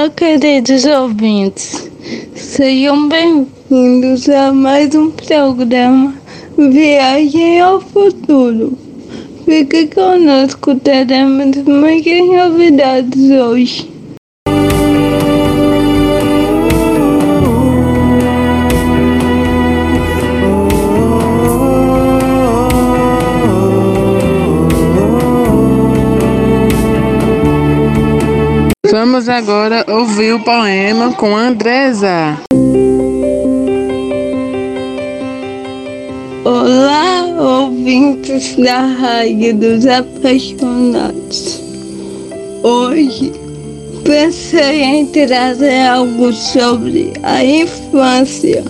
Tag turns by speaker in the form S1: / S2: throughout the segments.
S1: Olá, queridos ouvintes. Sejam bem-vindos a mais um programa Viagem ao Futuro. Fique conosco, teremos muitas novidades hoje.
S2: Vamos agora ouvir o poema com Andresa.
S1: Olá, ouvintes da Rádio dos Apaixonados. Hoje pensei em trazer algo sobre a infância.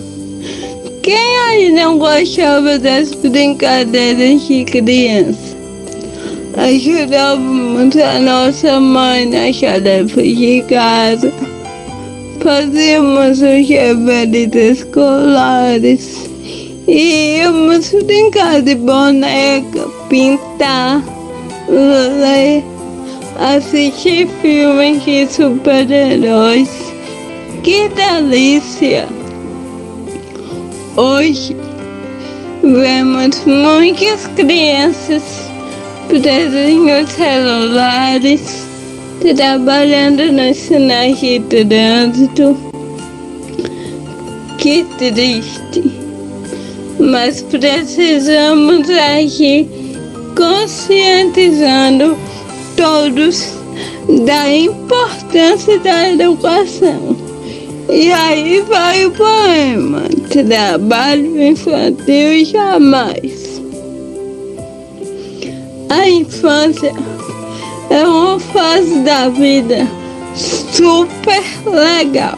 S1: Quem aí não gostava das brincadeiras de criança? Ajudávamos a nossa mãe nas tarefas de casa. Fazíamos os deveres escolares. E íamos brincar de boneca, pintar, ler, assistir filmes de super-heróis. Que delícia! Hoje vemos muitas crianças presas nos celulares, trabalhando nos sinais de trânsito. Que triste! Mas precisamos agir conscientizando todos da importância da educação. E aí vai o poema: Trabalho infantil jamais. A infância é uma fase da vida super legal.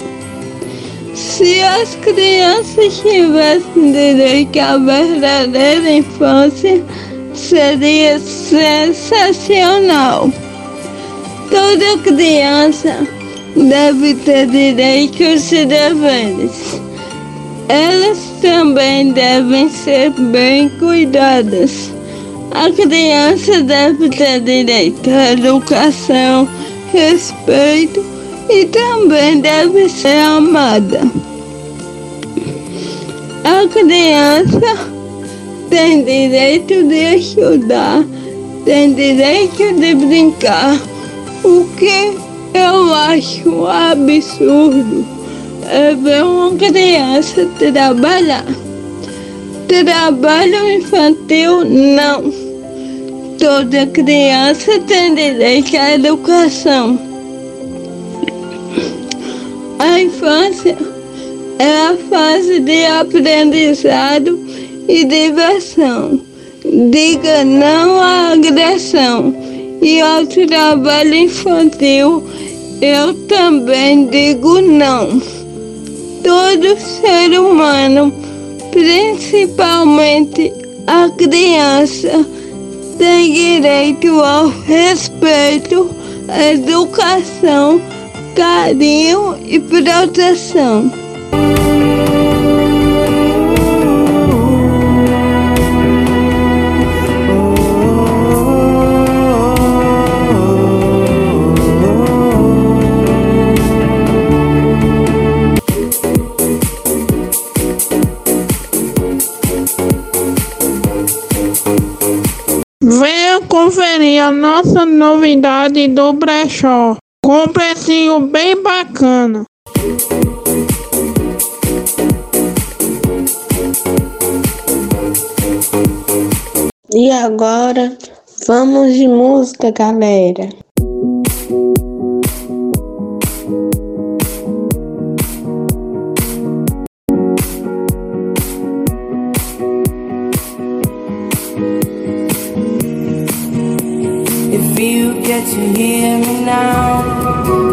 S1: Se as crianças tivessem direito à verdadeira infância, seria sensacional. Toda criança deve ter direitos e deveres. Elas também devem ser bem cuidadas. A criança deve ter direito à educação, respeito e também deve ser amada. A criança tem direito de estudar, tem direito de brincar. O que eu acho absurdo é ver uma criança trabalhar. Trabalho infantil, não. Toda criança tem direito à educação. A infância é a fase de aprendizado e diversão. Diga não à agressão e ao trabalho infantil. Eu também digo não. Todo ser humano, principalmente a criança, tem direito ao respeito, educação, carinho e proteção.
S3: Conferir a nossa novidade do brechó, com um precinho bem bacana.
S4: E agora, vamos de música, galera.
S5: If you get to hear me now,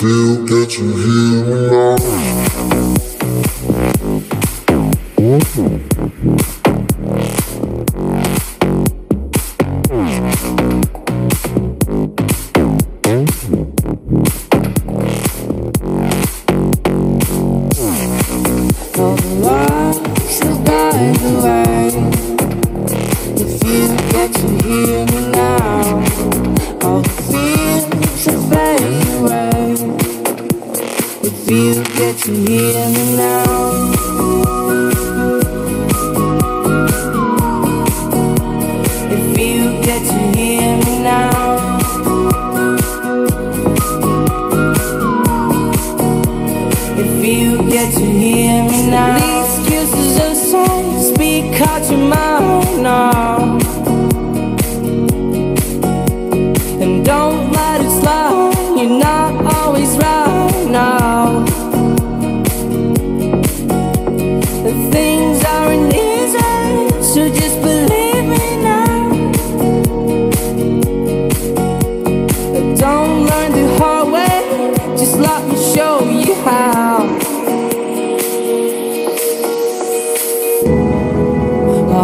S5: feel? that
S6: you hear me now?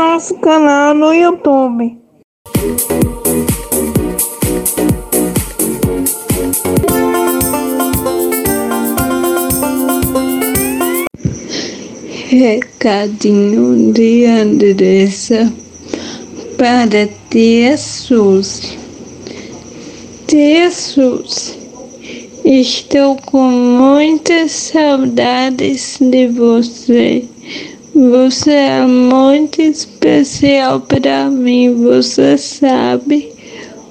S3: nosso canal no YouTube.
S1: Recadinho de Andressa para Tia Suzy. Tia Suzy, estou com muitas saudades de você você é muito especial para mim, você sabe,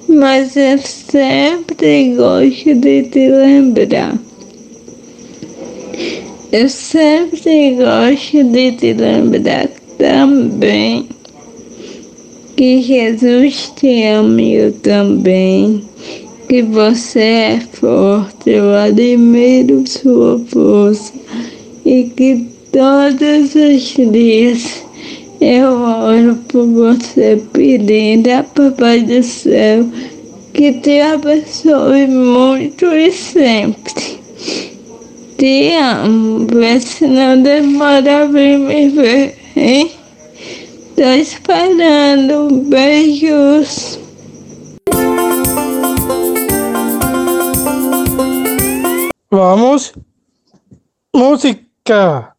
S1: mas eu sempre gosto de te lembrar. Eu sempre gosto de te lembrar também. Que Jesus te ama eu também, que você é forte, eu admiro sua força. E que todos os dias eu oro por você pedindo a Papai do Céu que te abençoe muito e sempre. Te amo, vê se não demora a vir me ver, hein? Tô esperando, beijos.
S7: Vamos. Música.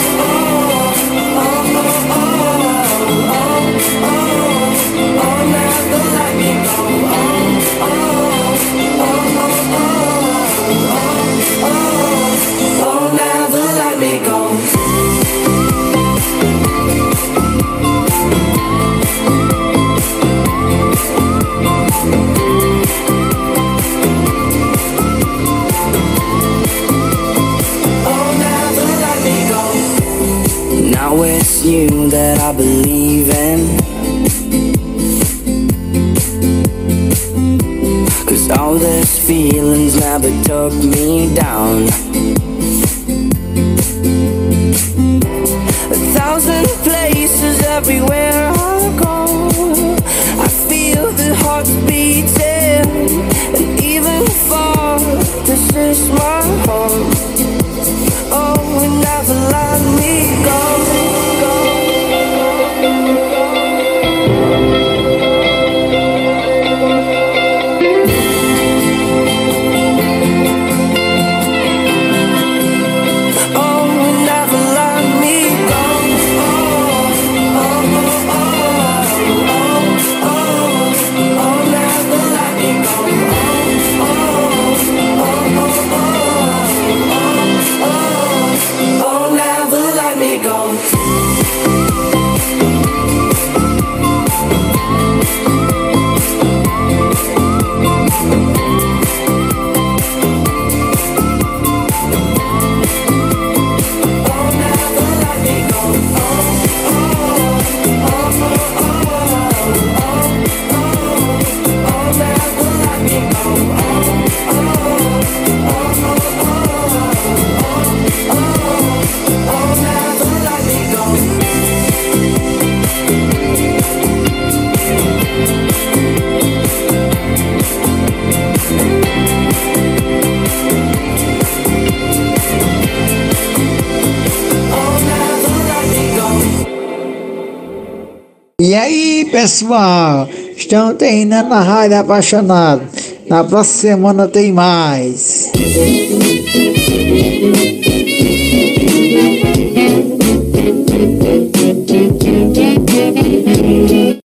S8: E aí, pessoal? Estão terminando na Rádio Apaixonado. Na próxima semana tem mais.